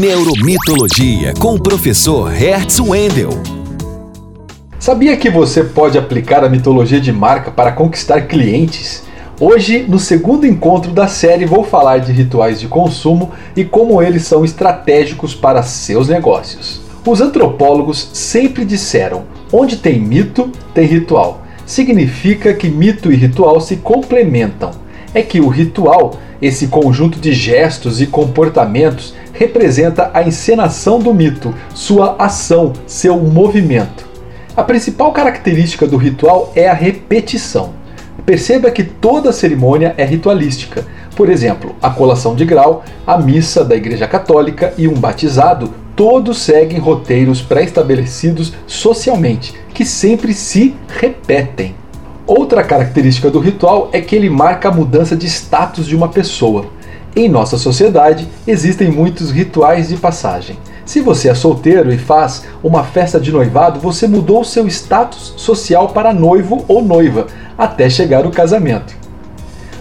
Neuromitologia com o professor Hertz Wendel. Sabia que você pode aplicar a mitologia de marca para conquistar clientes? Hoje, no segundo encontro da série, vou falar de rituais de consumo e como eles são estratégicos para seus negócios. Os antropólogos sempre disseram: onde tem mito, tem ritual. Significa que mito e ritual se complementam. É que o ritual, esse conjunto de gestos e comportamentos, representa a encenação do mito, sua ação, seu movimento. A principal característica do ritual é a repetição. Perceba que toda cerimônia é ritualística. Por exemplo, a colação de grau, a missa da Igreja Católica e um batizado, todos seguem roteiros pré-estabelecidos socialmente, que sempre se repetem. Outra característica do ritual é que ele marca a mudança de status de uma pessoa. Em nossa sociedade, existem muitos rituais de passagem. Se você é solteiro e faz uma festa de noivado, você mudou seu status social para noivo ou noiva até chegar o casamento.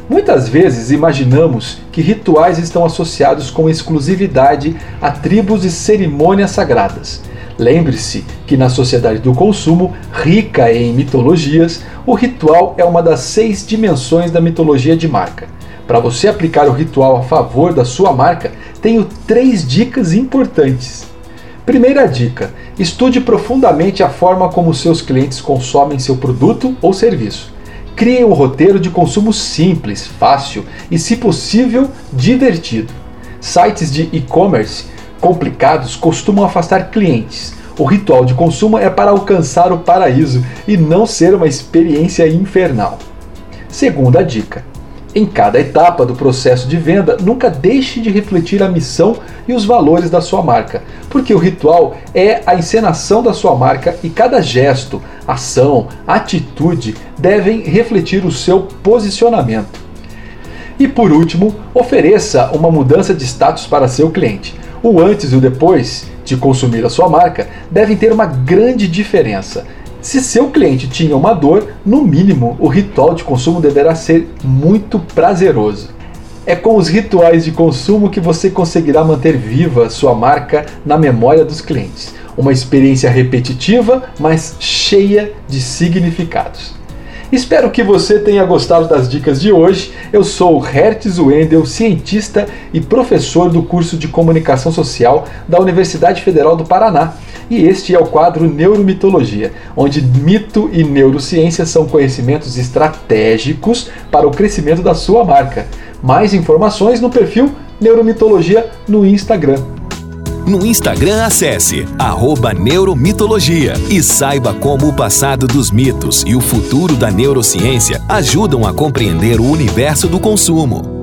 Muitas vezes imaginamos que rituais estão associados com exclusividade a tribos e cerimônias sagradas. Lembre-se que na sociedade do consumo, rica em mitologias, o ritual é uma das seis dimensões da mitologia de marca. Para você aplicar o ritual a favor da sua marca, tenho três dicas importantes. Primeira dica: estude profundamente a forma como seus clientes consomem seu produto ou serviço. Crie um roteiro de consumo simples, fácil e, se possível, divertido. Sites de e-commerce complicados costumam afastar clientes. O ritual de consumo é para alcançar o paraíso e não ser uma experiência infernal. Segunda dica: em cada etapa do processo de venda, nunca deixe de refletir a missão e os valores da sua marca, porque o ritual é a encenação da sua marca e cada gesto, ação, atitude devem refletir o seu posicionamento. E por último, ofereça uma mudança de status para seu cliente. O antes e o depois de consumir a sua marca devem ter uma grande diferença. Se seu cliente tinha uma dor, no mínimo o ritual de consumo deverá ser muito prazeroso. É com os rituais de consumo que você conseguirá manter viva sua marca na memória dos clientes. Uma experiência repetitiva, mas cheia de significados. Espero que você tenha gostado das dicas de hoje. Eu sou Hertz Wendel, cientista e professor do curso de Comunicação Social da Universidade Federal do Paraná e este é o quadro Neuromitologia, onde mito e neurociência são conhecimentos estratégicos para o crescimento da sua marca. Mais informações no perfil Neuromitologia no Instagram. No Instagram, acesse Neuromitologia e saiba como o passado dos mitos e o futuro da neurociência ajudam a compreender o universo do consumo.